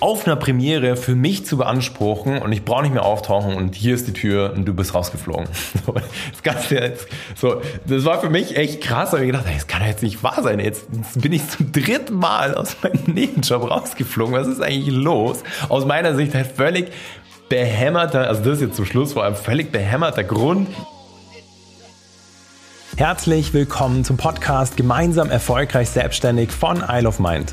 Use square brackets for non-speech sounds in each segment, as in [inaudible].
auf einer Premiere für mich zu beanspruchen und ich brauche nicht mehr auftauchen und hier ist die Tür und du bist rausgeflogen. [laughs] Das Ganze, so, das war für mich echt krass, weil ich gedacht, das kann jetzt nicht wahr sein. Jetzt bin ich zum dritten Mal aus meinem [laughs] Nebenjob rausgeflogen. Was ist eigentlich los? Aus meiner Sicht halt völlig behämmerter, also das ist jetzt zum Schluss vor allem völlig behämmerter Grund. Herzlich willkommen zum Podcast Gemeinsam erfolgreich selbstständig von Isle of Mind.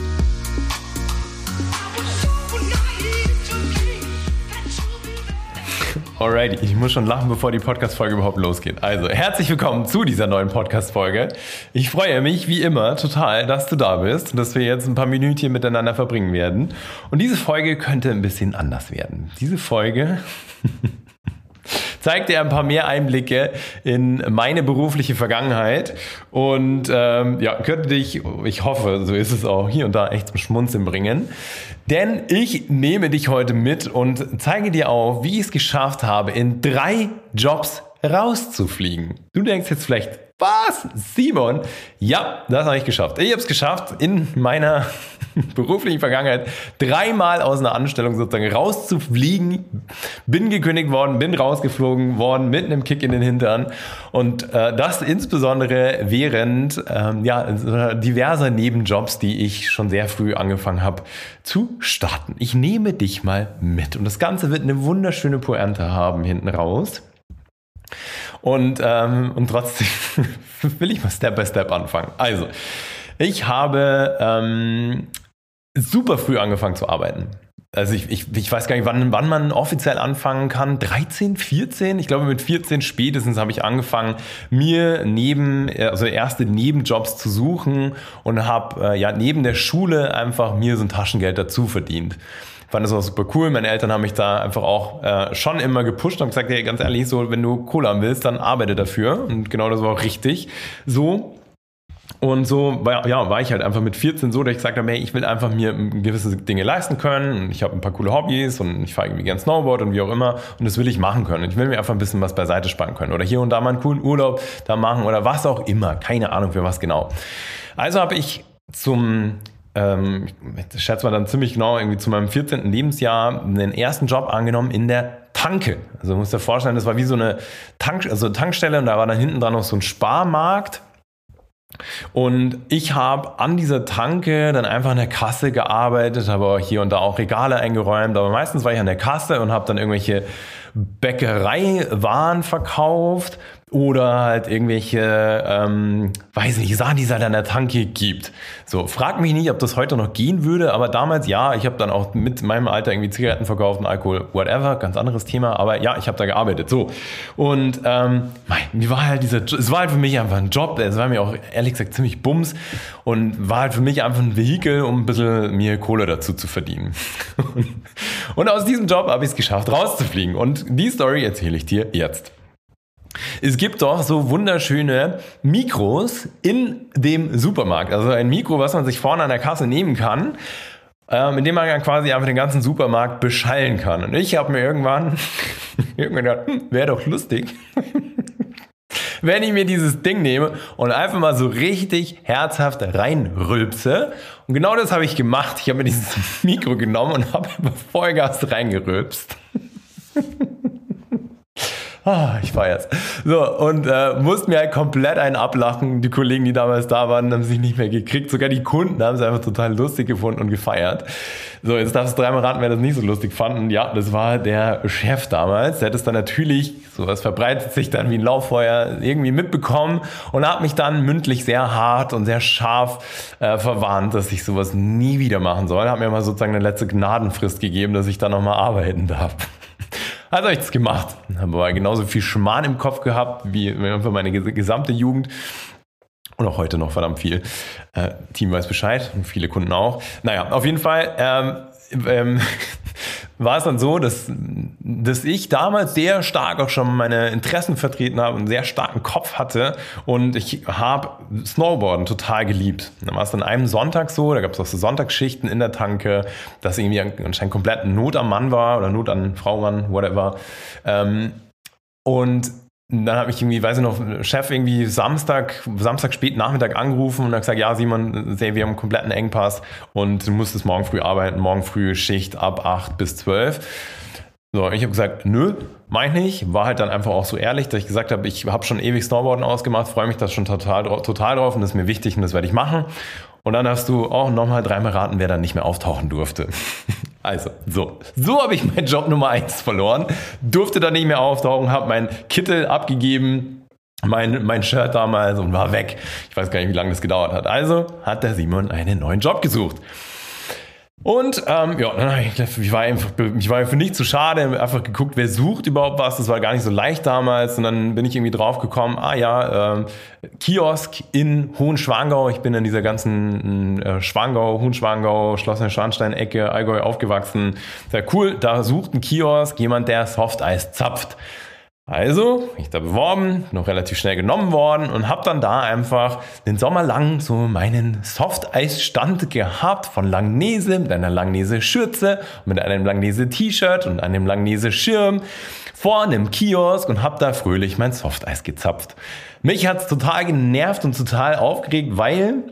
Alrighty, ich muss schon lachen, bevor die Podcast-Folge überhaupt losgeht. Also, herzlich willkommen zu dieser neuen Podcast-Folge. Ich freue mich, wie immer, total, dass du da bist und dass wir jetzt ein paar Minütchen miteinander verbringen werden. Und diese Folge könnte ein bisschen anders werden. Diese Folge zeigt dir ein paar mehr Einblicke in meine berufliche Vergangenheit und ähm, ja, könnte dich, ich hoffe, so ist es auch, hier und da echt zum Schmunzeln bringen. Denn ich nehme dich heute mit und zeige dir auch, wie ich es geschafft habe, in drei Jobs rauszufliegen. Du denkst jetzt vielleicht, was? Simon? Ja, das habe ich geschafft. Ich habe es geschafft, in meiner [laughs] beruflichen Vergangenheit dreimal aus einer Anstellung sozusagen rauszufliegen. Bin gekündigt worden, bin rausgeflogen worden mit einem Kick in den Hintern. Und äh, das insbesondere während ähm, ja, diverser Nebenjobs, die ich schon sehr früh angefangen habe zu starten. Ich nehme dich mal mit. Und das Ganze wird eine wunderschöne Pointe haben hinten raus. Und, ähm, und trotzdem [laughs] will ich mal Step by Step anfangen. Also, ich habe ähm, super früh angefangen zu arbeiten. Also ich, ich, ich weiß gar nicht, wann, wann man offiziell anfangen kann. 13, 14? Ich glaube, mit 14 spätestens habe ich angefangen, mir neben, also erste Nebenjobs zu suchen und habe äh, ja neben der Schule einfach mir so ein Taschengeld dazu verdient fand das auch super cool. Meine Eltern haben mich da einfach auch äh, schon immer gepusht und gesagt, hey, ganz ehrlich, so, wenn du Cola willst, dann arbeite dafür. Und genau das war auch richtig so. Und so war, ja, war ich halt einfach mit 14 so, dass ich gesagt habe, hey, ich will einfach mir gewisse Dinge leisten können. Und ich habe ein paar coole Hobbys und ich fahre irgendwie gern Snowboard und wie auch immer. Und das will ich machen können. Und ich will mir einfach ein bisschen was beiseite sparen können. Oder hier und da mal einen coolen Urlaub da machen oder was auch immer. Keine Ahnung für was genau. Also habe ich zum ähm, ich schätze mal dann ziemlich genau, irgendwie zu meinem 14. Lebensjahr einen ersten Job angenommen in der Tanke. Also muss dir vorstellen, das war wie so eine Tank, also Tankstelle und da war dann hinten dran noch so ein Sparmarkt. Und ich habe an dieser Tanke dann einfach an der Kasse gearbeitet, habe hier und da auch Regale eingeräumt, aber meistens war ich an der Kasse und habe dann irgendwelche Bäckereiwaren verkauft, oder halt irgendwelche, ähm, weiß nicht, Sachen, die es halt an der Tanke gibt. So, frag mich nicht, ob das heute noch gehen würde, aber damals ja, ich habe dann auch mit meinem Alter irgendwie Zigaretten verkauft und Alkohol, whatever, ganz anderes Thema, aber ja, ich habe da gearbeitet. So, und ähm, mein, mir war halt dieser, es war halt für mich einfach ein Job, es war mir auch ehrlich gesagt ziemlich bums und war halt für mich einfach ein Vehikel, um ein bisschen mir Kohle dazu zu verdienen. [laughs] und aus diesem Job habe ich es geschafft, rauszufliegen und die Story erzähle ich dir jetzt. Es gibt doch so wunderschöne Mikros in dem Supermarkt. Also ein Mikro, was man sich vorne an der Kasse nehmen kann, äh, mit dem man dann quasi einfach den ganzen Supermarkt beschallen kann. Und ich habe mir irgendwann, [laughs] irgendwann gedacht, hm, wäre doch lustig, [laughs] wenn ich mir dieses Ding nehme und einfach mal so richtig herzhaft reinrülpse. Und genau das habe ich gemacht. Ich habe mir dieses [laughs] Mikro genommen und habe Vollgas reingerülpst. Ah, ich feier's. So, und äh, mussten mir halt komplett einen ablachen. Die Kollegen, die damals da waren, haben sich nicht mehr gekriegt. Sogar die Kunden haben es einfach total lustig gefunden und gefeiert. So, jetzt darfst du dreimal raten, wer das nicht so lustig fand. Und ja, das war der Chef damals. Der hat es dann natürlich, sowas verbreitet sich dann wie ein Lauffeuer, irgendwie mitbekommen und hat mich dann mündlich sehr hart und sehr scharf äh, verwarnt, dass ich sowas nie wieder machen soll. Hat mir mal sozusagen eine letzte Gnadenfrist gegeben, dass ich da nochmal arbeiten darf. Habe ich das gemacht. Habe aber genauso viel Schmarrn im Kopf gehabt wie für meine gesamte Jugend. Und auch heute noch verdammt viel. Äh, Team weiß Bescheid und viele Kunden auch. Naja, auf jeden Fall. Ähm, ähm, war es dann so, dass, dass ich damals sehr stark auch schon meine Interessen vertreten habe, einen sehr starken Kopf hatte und ich habe Snowboarden total geliebt. Dann war es dann einem Sonntag so, da gab es auch so Sonntagsschichten in der Tanke, dass irgendwie anscheinend komplett Not am Mann war oder Not an Frau, Mann, whatever. Ähm, und dann habe ich irgendwie, weiß ich noch, Chef irgendwie Samstag, Samstag spät Nachmittag angerufen und hat gesagt, ja Simon, wir haben einen kompletten Engpass und du musstest morgen früh arbeiten, morgen früh Schicht ab 8 bis 12. So, ich habe gesagt, nö, mein nicht. War halt dann einfach auch so ehrlich, dass ich gesagt habe, ich habe schon ewig Snowboarden ausgemacht, freue mich da schon total, total drauf und das ist mir wichtig und das werde ich machen. Und dann hast du auch nochmal dreimal raten, wer dann nicht mehr auftauchen durfte. [laughs] also, so. So habe ich meinen Job Nummer eins verloren. Durfte dann nicht mehr auftauchen, habe meinen Kittel abgegeben, mein, mein Shirt damals und war weg. Ich weiß gar nicht, wie lange das gedauert hat. Also hat der Simon einen neuen Job gesucht. Und ähm, ja, dann ich, war einfach, ich war für nicht zu schade, einfach geguckt, wer sucht überhaupt was. Das war gar nicht so leicht damals. Und dann bin ich irgendwie drauf gekommen, ah ja, ähm, Kiosk in Hohenschwangau. Ich bin in dieser ganzen äh, Schwangau, Hohenschwangau, Schloss Schwanstein-Ecke, Allgäu aufgewachsen. Sehr cool, da sucht ein Kiosk jemand, der Softeis zapft. Also, ich da beworben, noch relativ schnell genommen worden und habe dann da einfach den Sommer lang so meinen Softeisstand gehabt von Langnese mit einer Langnese-Schürze, mit einem Langnese-T-Shirt und einem Langnese-Schirm vor einem Kiosk und habe da fröhlich mein Softeis gezapft. Mich hat's total genervt und total aufgeregt, weil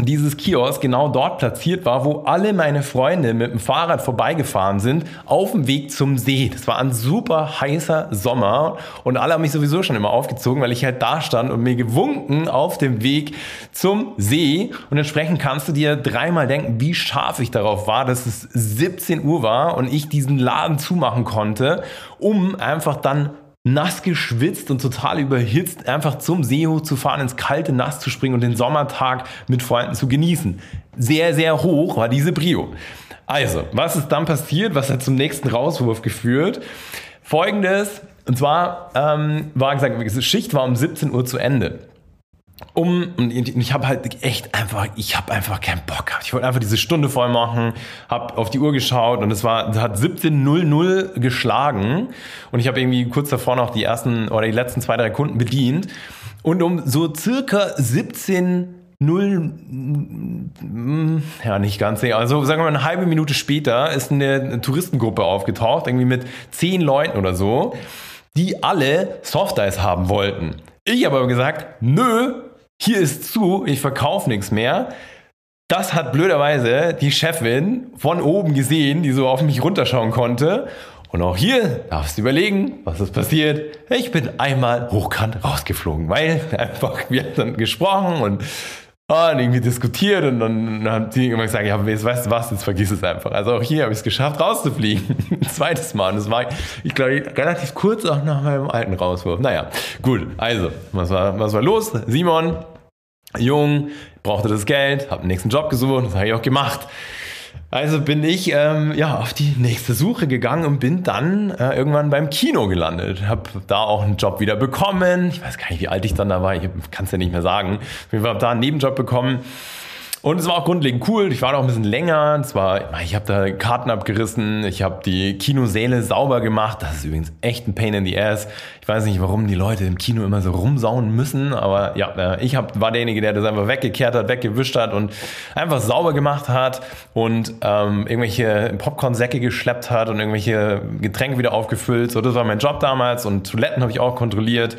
dieses Kiosk genau dort platziert war, wo alle meine Freunde mit dem Fahrrad vorbeigefahren sind, auf dem Weg zum See. Das war ein super heißer Sommer und alle haben mich sowieso schon immer aufgezogen, weil ich halt da stand und mir gewunken auf dem Weg zum See. Und entsprechend kannst du dir dreimal denken, wie scharf ich darauf war, dass es 17 Uhr war und ich diesen Laden zumachen konnte, um einfach dann nass geschwitzt und total überhitzt, einfach zum See hoch zu fahren, ins kalte Nass zu springen und den Sommertag mit Freunden zu genießen. Sehr, sehr hoch war diese Brio. Also, was ist dann passiert? Was hat zum nächsten Rauswurf geführt? Folgendes, und zwar ähm, war gesagt, Schicht war um 17 Uhr zu Ende um und ich habe halt echt einfach, ich habe einfach keinen Bock gehabt. Ich wollte einfach diese Stunde voll machen, habe auf die Uhr geschaut und es war hat 17:00 geschlagen und ich habe irgendwie kurz davor noch die ersten oder die letzten zwei drei Kunden bedient und um so circa 17 Null, ja, nicht ganz, also sagen wir mal eine halbe Minute später ist eine Touristengruppe aufgetaucht, irgendwie mit zehn Leuten oder so, die alle Softice haben wollten. Ich habe aber gesagt, nö, hier ist zu, ich verkaufe nichts mehr. Das hat blöderweise die Chefin von oben gesehen, die so auf mich runterschauen konnte. Und auch hier darfst du überlegen, was ist passiert. Ich bin einmal hochkant rausgeflogen, weil [laughs] einfach, wir haben dann gesprochen und oh, und irgendwie diskutiert und dann haben die immer gesagt, ja, weißt du was, jetzt vergiss es einfach. Also auch hier habe ich es geschafft, rauszufliegen. Ein [laughs] zweites Mal. Und das war, ich glaube, relativ kurz auch nach meinem alten Rauswurf. Naja, gut. Also, was war, was war los? Simon, jung, brauchte das Geld, habe den nächsten Job gesucht, das habe ich auch gemacht. Also bin ich ähm, ja auf die nächste Suche gegangen und bin dann äh, irgendwann beim Kino gelandet. Habe da auch einen Job wieder bekommen. Ich weiß gar nicht, wie alt ich dann da war. Ich kann es ja nicht mehr sagen. Ich habe da einen Nebenjob bekommen und es war auch grundlegend cool. Ich war noch ein bisschen länger. Zwar, ich habe da Karten abgerissen, ich habe die Kinosäle sauber gemacht. Das ist übrigens echt ein Pain in the Ass. Ich weiß nicht, warum die Leute im Kino immer so rumsauen müssen, aber ja, äh, ich hab, war derjenige, der das einfach weggekehrt hat, weggewischt hat und einfach sauber gemacht hat und ähm, irgendwelche Popcorn-Säcke geschleppt hat und irgendwelche Getränke wieder aufgefüllt. So, das war mein Job damals und Toiletten habe ich auch kontrolliert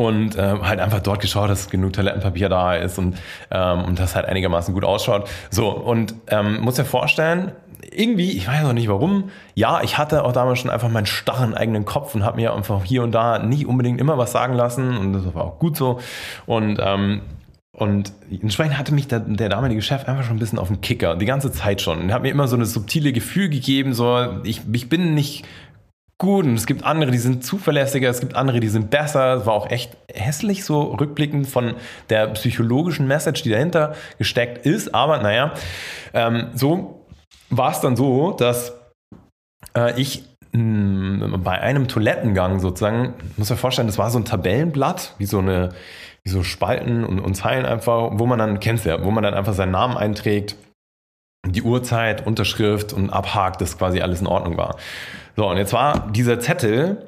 und äh, halt einfach dort geschaut, dass genug Toilettenpapier da ist und, ähm, und das halt einigermaßen gut ausschaut. So, und ähm, muss dir vorstellen, irgendwie, ich weiß auch nicht warum, ja, ich hatte auch damals schon einfach meinen starren eigenen Kopf und habe mir einfach hier und da nicht unbedingt immer was sagen lassen und das war auch gut so. Und ähm, und entsprechend hatte mich der, der, damalige Chef einfach schon ein bisschen auf den Kicker, die ganze Zeit schon. Und hat mir immer so ein subtile Gefühl gegeben, so, ich, ich bin nicht gut und es gibt andere, die sind zuverlässiger, es gibt andere, die sind besser. Es war auch echt hässlich so rückblickend von der psychologischen Message, die dahinter gesteckt ist. Aber naja, ähm, so war es dann so, dass äh, ich mh, mm, bei einem Toilettengang sozusagen, muss mir vorstellen, das war so ein Tabellenblatt, wie so eine, wie so Spalten und, und Zeilen einfach, wo man dann, kennst du ja, wo man dann einfach seinen Namen einträgt die Uhrzeit, Unterschrift und abhakt, dass quasi alles in Ordnung war. So, und jetzt war dieser Zettel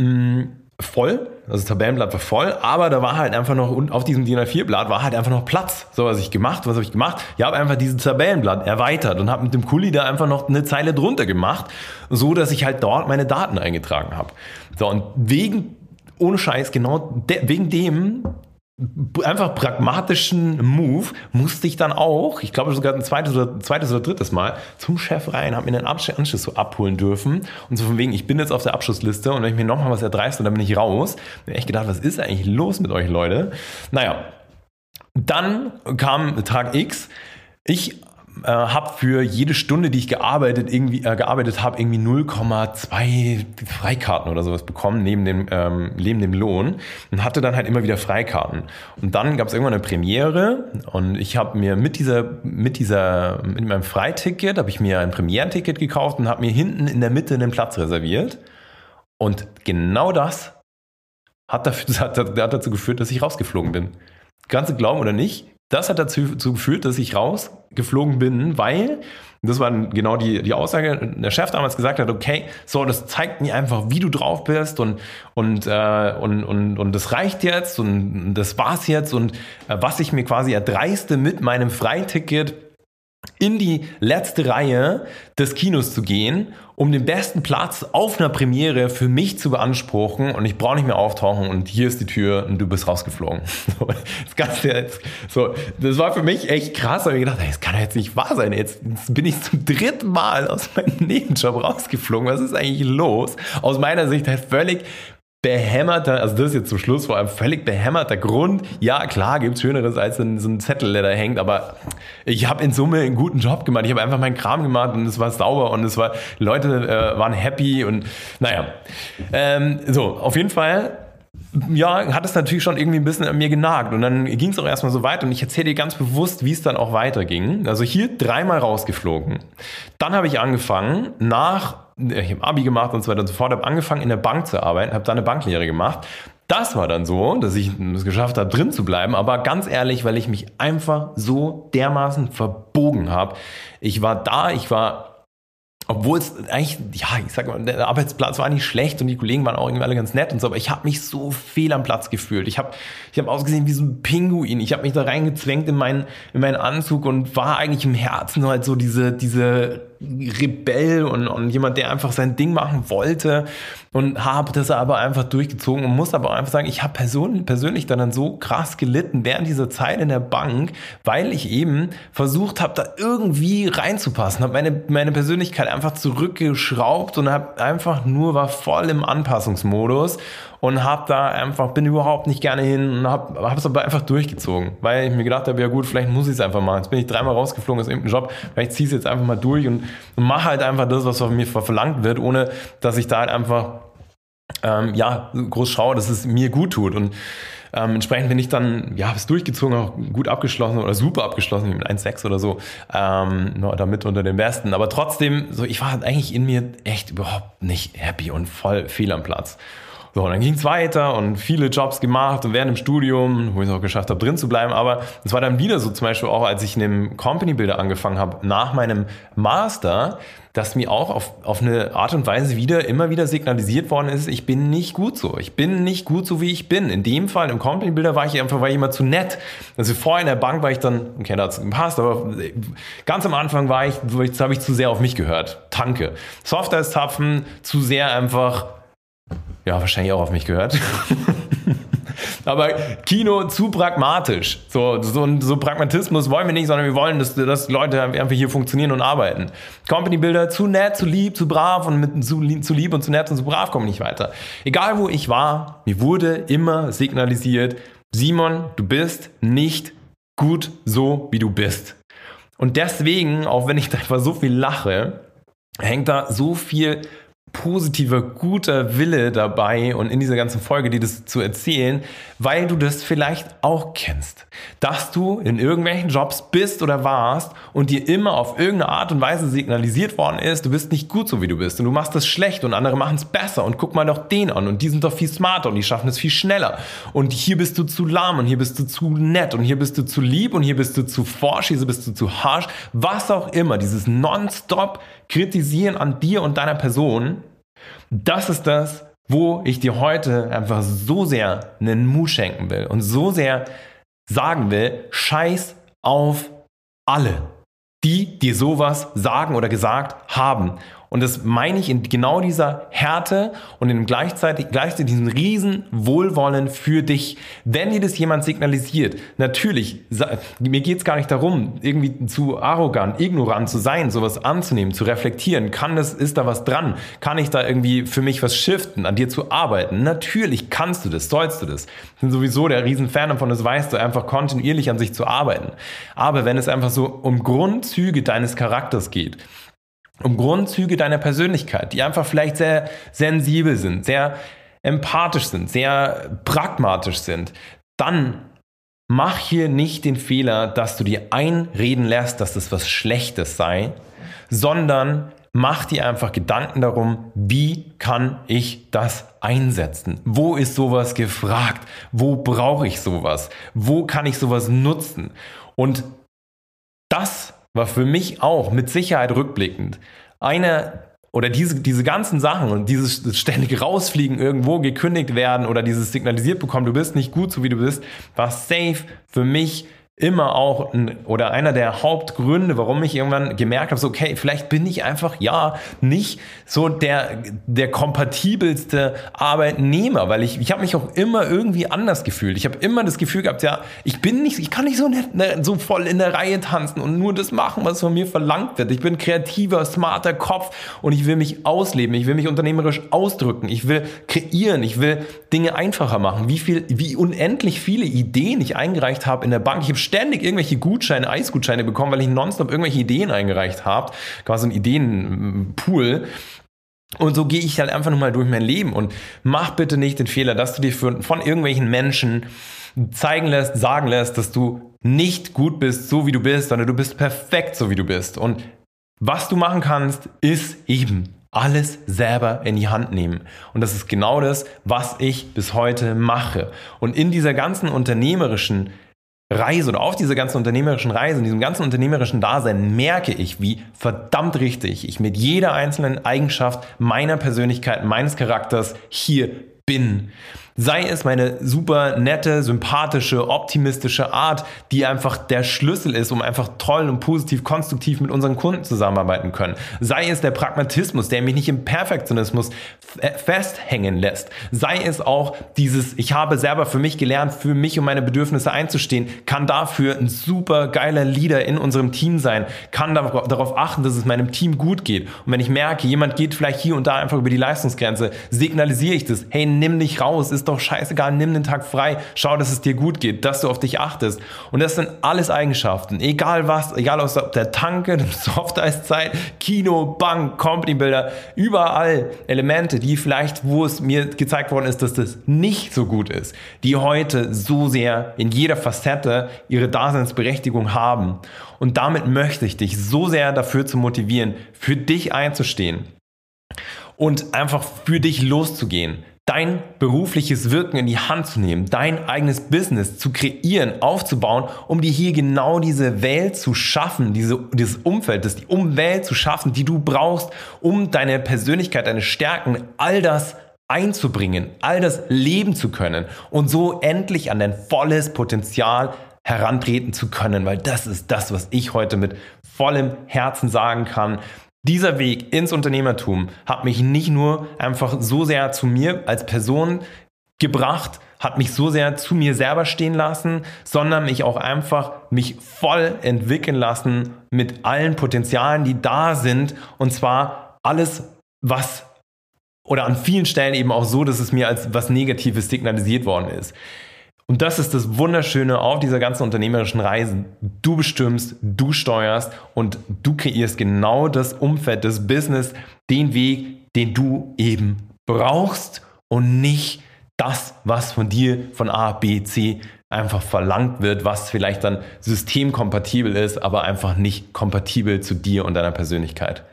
mh, mm, voll, also das Tabellenblatt war voll, aber da war halt einfach noch, und auf diesem DIN A4-Blatt war halt einfach noch Platz. So, was ich gemacht, was habe ich gemacht? Ich habe einfach dieses Tabellenblatt erweitert und habe mit dem Kuli da einfach noch eine Zeile drunter gemacht, so dass ich halt dort meine Daten eingetragen habe. So, und wegen, ohne Scheiß, genau de, wegen dem einfach pragmatischen Move musste ich dann auch, ich glaube sogar ein zweites oder, zweites oder drittes Mal, zum Chef rein, habe mir einen Anschluss so abholen dürfen und so von wegen, ich bin jetzt auf der Abschlussliste und wenn ich mir nochmal was erdreiste, dann bin ich raus. Ich habe echt gedacht, was ist eigentlich los mit euch Leute? Naja, dann kam Tag X. Ich äh, habe für jede Stunde, die ich gearbeitet, irgendwie, äh, gearbeitet habe, irgendwie 0,2 Freikarten oder sowas bekommen, neben dem, ähm, neben dem Lohn und hatte dann halt immer wieder Freikarten. Und dann gab es irgendwann eine Premiere und ich habe mir mit dieser, mit dieser, mit meinem Freiticket, habe ich mir ein Premierenticket gekauft und habe mir hinten in der Mitte einen Platz reserviert. Und genau das hat, dafür, [laughs] hat, hat dazu geführt, dass ich rausgeflogen bin. Ganze glauben oder nicht, das hat dazu, geführt, dass ich rausgeflogen bin, weil, das war genau die, die Aussage, der Chef damals gesagt hat, okay, so, das zeigt mir einfach, wie du drauf bist und, und, äh, und, und, und das reicht jetzt und das war's jetzt und äh, was ich mir quasi erdreiste mit meinem Freiticket in die letzte Reihe des Kinos zu gehen, um den besten Platz auf einer Premiere für mich zu beanspruchen und ich brauche nicht mehr auftauchen und hier ist die Tür und du bist rausgeflogen. [laughs] Das, Ganze, so, das war für mich echt krass, habe ich gedacht, das kann doch jetzt nicht wahr sein. Jetzt, jetzt bin ich zum dritten Mal aus meinem Nebenjob rausgeflogen. Was ist eigentlich los? Aus meiner Sicht halt völlig behämmerter, also das ist jetzt zum Schluss vor allem völlig behämmerter Grund. Ja, klar, gibt es Schöneres als so ein Zettel, der da hängt, aber ich habe in Summe einen guten Job gemacht. Ich habe einfach meinen Kram gemacht und es war sauber und es war, Leute äh, waren happy und naja. Ähm, so, auf jeden Fall ja, hat es natürlich schon irgendwie ein bisschen an mir genagt. Und dann ging es auch erstmal so weiter. Und ich erzähle dir ganz bewusst, wie es dann auch weiterging. Also hier dreimal rausgeflogen. Dann habe ich angefangen, nach, ich habe Abi gemacht und so weiter und so fort, habe angefangen in der Bank zu arbeiten, habe da eine Banklehre gemacht. Das war dann so, dass ich es geschafft habe, drin zu bleiben. Aber ganz ehrlich, weil ich mich einfach so dermaßen verbogen habe. Ich war da, ich war obwohl es eigentlich, ja, ich sag mal, der Arbeitsplatz war nicht schlecht und die Kollegen waren auch irgendwie alle ganz nett und so, aber ich habe mich so fehl am Platz gefühlt. Ich habe ich hab ausgesehen wie so ein Pinguin. Ich habe mich da reingezwängt in meinen, in meinen Anzug und war eigentlich im Herzen halt so diese, diese Rebell und, und jemand, der einfach sein Ding machen wollte und habe das aber einfach durchgezogen und muss aber einfach sagen, ich habe persönlich, persönlich dann so krass gelitten während dieser Zeit in der Bank, weil ich eben versucht habe, da irgendwie reinzupassen, habe meine, meine Persönlichkeit einfach zurückgeschraubt und habe einfach nur war voll im Anpassungsmodus und habe da einfach, bin überhaupt nicht gerne hin und habe es aber einfach durchgezogen, weil ich mir gedacht habe, ja gut, vielleicht muss ich es einfach machen. Jetzt bin ich dreimal rausgeflogen aus irgendeinem Job, vielleicht ziehe es jetzt einfach mal durch und, und mache halt einfach das, was von mir verlangt wird, ohne dass ich da halt einfach ähm, ja, groß schaue, dass es mir gut tut. Und ähm, entsprechend bin ich dann, ja, habe es durchgezogen, auch gut abgeschlossen oder super abgeschlossen, mit 1,6 oder so, ähm, damit unter den Besten. Aber trotzdem, so, ich war halt eigentlich in mir echt überhaupt nicht happy und voll fehl am Platz. So, dann ging es weiter und viele Jobs gemacht und während dem Studium, wo ich es auch geschafft habe, drin zu bleiben. Aber es war dann wieder so, zum Beispiel auch, als ich in dem Company Builder angefangen habe, nach meinem Master, dass mir auch auf, auf eine Art und Weise wieder, immer wieder signalisiert worden ist, ich bin nicht gut so. Ich bin nicht gut so, wie ich bin. In dem Fall, im Company Builder war ich einfach, war ich immer zu nett. Also vorher in der Bank war ich dann, okay, da hat es gepasst, aber ganz am Anfang war ich, habe ich zu sehr auf mich gehört. Tanke. Software-Zapfen, zu sehr einfach ja, wahrscheinlich auch auf mich gehört. [laughs] Aber Kino zu pragmatisch. So, so, so Pragmatismus wollen wir nicht, sondern wir wollen, dass, dass Leute einfach hier funktionieren und arbeiten. Company Builder zu nett, zu lieb, zu brav und mit zu, zu lieb und zu nett und zu brav kommen nicht weiter. Egal wo ich war, mir wurde immer signalisiert, Simon, du bist nicht gut so, wie du bist. Und deswegen, auch wenn ich da einfach so viel lache, hängt da so viel positiver, guter Wille dabei und in dieser ganzen Folge dir das zu erzählen, weil du das vielleicht auch kennst. Dass du in irgendwelchen Jobs bist oder warst und dir immer auf irgendeine Art und Weise signalisiert worden ist, du bist nicht gut so wie du bist und du machst das schlecht und andere machen es besser und guck mal doch den an und die sind doch viel smarter und die schaffen es viel schneller und hier bist du zu lahm und hier bist du zu nett und hier bist du zu lieb und hier bist du zu forsch, hier bist du zu harsh, was auch immer, dieses nonstop kritisieren an dir und deiner Person, das ist das, wo ich dir heute einfach so sehr einen Mut schenken will und so sehr sagen will, scheiß auf alle, die dir sowas sagen oder gesagt haben. Und das meine ich in genau dieser Härte und in gleichzeitig, gleichzeitig diesem riesen Wohlwollen für dich. Wenn dir das jemand signalisiert, natürlich, mir geht es gar nicht darum, irgendwie zu arrogant, ignorant zu sein, sowas anzunehmen, zu reflektieren. Kann das, ist da was dran? Kann ich da irgendwie für mich was shiften, an dir zu arbeiten? Natürlich kannst du das, sollst du das. Ich bin sowieso der riesen Fan davon, das weißt du, einfach kontinuierlich an sich zu arbeiten. Aber wenn es einfach so um Grundzüge deines Charakters geht, um Grundzüge deiner Persönlichkeit, die einfach vielleicht sehr sensibel sind, sehr empathisch sind, sehr pragmatisch sind, dann mach hier nicht den Fehler, dass du dir einreden lässt, dass das was Schlechtes sei, sondern mach dir einfach Gedanken darum, wie kann ich das einsetzen? Wo ist sowas gefragt? Wo brauche ich sowas? Wo kann ich sowas nutzen? Und das war für mich auch mit Sicherheit rückblickend eine oder diese, diese ganzen Sachen und dieses ständige Rausfliegen irgendwo gekündigt werden oder dieses signalisiert bekommen, du bist nicht gut so wie du bist, war safe für mich immer auch ein, oder einer der Hauptgründe, warum ich irgendwann gemerkt habe, so okay, vielleicht bin ich einfach ja nicht so der der kompatibelste Arbeitnehmer, weil ich ich habe mich auch immer irgendwie anders gefühlt. Ich habe immer das Gefühl gehabt, ja, ich bin nicht ich kann nicht so nett, ne, so voll in der Reihe tanzen und nur das machen, was von mir verlangt wird. Ich bin kreativer, smarter Kopf und ich will mich ausleben, ich will mich unternehmerisch ausdrücken, ich will kreieren, ich will Dinge einfacher machen. Wie viel wie unendlich viele Ideen ich eingereicht habe in der Bank. Ich habe ständig irgendwelche Gutscheine, Eisgutscheine bekommen, weil ich nonstop irgendwelche Ideen eingereicht habe. Quasi ein Ideenpool. Und so gehe ich halt einfach nur mal durch mein Leben und mach bitte nicht den Fehler, dass du dir von, von irgendwelchen Menschen zeigen lässt, sagen lässt, dass du nicht gut bist, so wie du bist, sondern du bist perfekt, so wie du bist. Und was du machen kannst, ist eben alles selber in die Hand nehmen. Und das ist genau das, was ich bis heute mache. Und in dieser ganzen unternehmerischen Reise oder auf dieser ganzen unternehmerischen Reise, in diesem ganzen unternehmerischen Dasein merke ich, wie verdammt richtig ich mit jeder einzelnen Eigenschaft meiner Persönlichkeit, meines Charakters hier bin. Sei es meine super nette, sympathische, optimistische Art, die einfach der Schlüssel ist, um einfach toll und positiv, konstruktiv mit unseren Kunden zusammenarbeiten können. Sei es der Pragmatismus, der mich nicht im Perfektionismus festhängen lässt. Sei es auch dieses, ich habe selber für mich gelernt, für mich und meine Bedürfnisse einzustehen, kann dafür ein super geiler Leader in unserem Team sein, kann darauf achten, dass es meinem Team gut geht. Und wenn ich merke, jemand geht vielleicht hier und da einfach über die Leistungsgrenze, signalisiere ich das, hey, nimm dich raus, ist doch scheißegal, nimm den Tag frei, schau, dass es dir gut geht, dass du auf dich achtest. Und das sind alles Eigenschaften, egal was, egal ob der Tanke, [laughs] Softeis-Zeit, Kino, Bank, Company-Bilder, überall Elemente, die vielleicht, wo es mir gezeigt worden ist, dass das nicht so gut ist, die heute so sehr in jeder Facette ihre Daseinsberechtigung haben. Und damit möchte ich dich so sehr dafür zu motivieren, für dich einzustehen und einfach für dich loszugehen dein berufliches Wirken in die Hand zu nehmen, dein eigenes Business zu kreieren, aufzubauen, um dir hier genau diese Welt zu schaffen, diese, dieses Umfeld, das die Umwelt zu schaffen, die du brauchst, um deine Persönlichkeit, deine Stärken, all das einzubringen, all das leben zu können und so endlich an dein volles Potenzial herantreten zu können, weil das ist das, was ich heute mit vollem Herzen sagen kann. Dieser Weg ins Unternehmertum hat mich nicht nur einfach so sehr zu mir als Person gebracht, hat mich so sehr zu mir selber stehen lassen, sondern mich auch einfach mich voll entwickeln lassen mit allen Potenzialen, die da sind. Und zwar alles, was oder an vielen Stellen eben auch so, dass es mir als was Negatives signalisiert worden ist. Und das ist das Wunderschöne auf dieser ganzen unternehmerischen Reise. Du bestimmst, du steuerst und du kreierst genau das Umfeld, das Business, den Weg, den du eben brauchst und nicht das, was von dir von A, B, C einfach verlangt wird, was vielleicht dann systemkompatibel ist, aber einfach nicht kompatibel zu dir und deiner Persönlichkeit.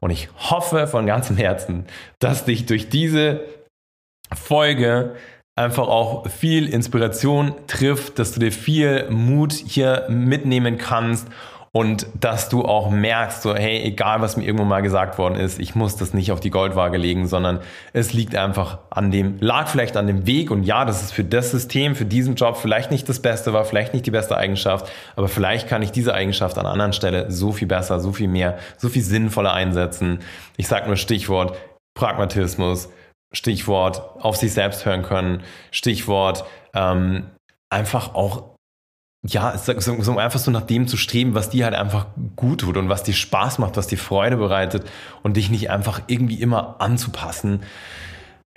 Und ich hoffe von ganzem Herzen, dass dich durch diese Folge einfach auch viel Inspiration trifft, dass du dir viel Mut hier mitnehmen kannst und dass du auch merkst, so hey, egal was mir irgendwo mal gesagt worden ist, ich muss das nicht auf die Goldwaage legen, sondern es liegt einfach an dem, lag vielleicht an dem Weg und ja, das ist für das System, für diesen Job vielleicht nicht das Beste war, vielleicht nicht die beste Eigenschaft, aber vielleicht kann ich diese Eigenschaft an anderen Stelle so viel besser, so viel mehr, so viel sinnvoller einsetzen. Ich sage nur Stichwort Pragmatismus, Stichwort auf sich selbst hören können, Stichwort ähm, einfach auch ja, so, so einfach so nach dem zu streben, was dir halt einfach gut tut und was dir Spaß macht, was dir Freude bereitet und dich nicht einfach irgendwie immer anzupassen.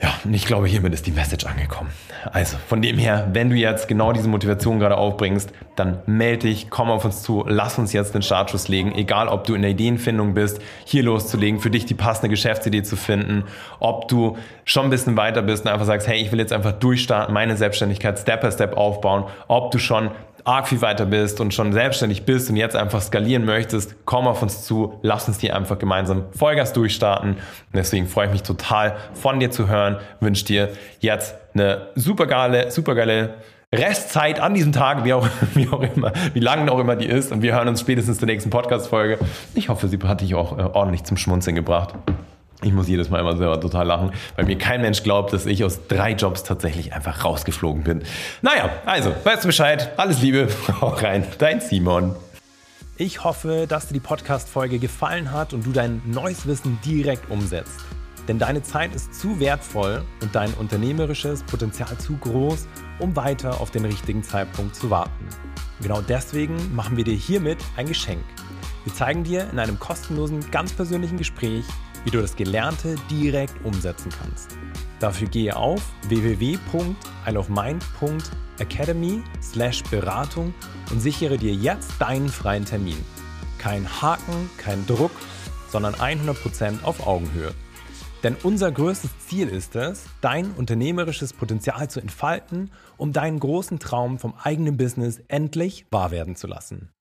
Ja, und ich glaube, hiermit ist die Message angekommen. Also, von dem her, wenn du jetzt genau diese Motivation gerade aufbringst, dann melde dich, komm auf uns zu, lass uns jetzt den Startschuss legen. Egal, ob du in der Ideenfindung bist, hier loszulegen, für dich die passende Geschäftsidee zu finden, ob du schon ein bisschen weiter bist und einfach sagst, hey, ich will jetzt einfach durchstarten, meine Selbstständigkeit Step by Step aufbauen, ob du schon arg viel weiter bist und schon selbstständig bist und jetzt einfach skalieren möchtest, komm auf uns zu, lass uns die einfach gemeinsam Vollgas durchstarten. Und deswegen freue ich mich total von dir zu hören, wünsche dir jetzt eine super geile, super geile Restzeit an diesem Tag, wie auch, [laughs] wie auch immer, wie lange auch immer die ist. Und wir hören uns spätestens zur nächsten Podcast-Folge. Ich hoffe, sie hat dich auch äh, ordentlich zum Schmunzeln gebracht. Ich muss jedes Mal immer selber total lachen, weil mir kein Mensch glaubt, dass ich aus drei Jobs tatsächlich einfach rausgeflogen bin. Naja, also, weißt du Bescheid. Alles Liebe, [laughs] auch rein. Dein Simon. Ich hoffe, dass dir die Podcast-Folge gefallen hat und du dein neues Wissen direkt umsetzt. Denn deine Zeit ist zu wertvoll und dein unternehmerisches Potenzial zu groß, um weiter auf den richtigen Zeitpunkt zu warten. Genau deswegen machen wir dir hiermit ein Geschenk. Wir zeigen dir in einem kostenlosen, ganz persönlichen Gespräch, wie du das Gelernte direkt umsetzen kannst. Dafür gehe auf www.isleofmind.academy/beratung und sichere dir jetzt deinen freien Termin. Kein Haken, kein Druck, sondern 100% auf Augenhöhe. Denn unser größtes Ziel ist es, dein unternehmerisches Potenzial zu entfalten, um deinen großen Traum vom eigenen Business endlich wahr werden zu lassen.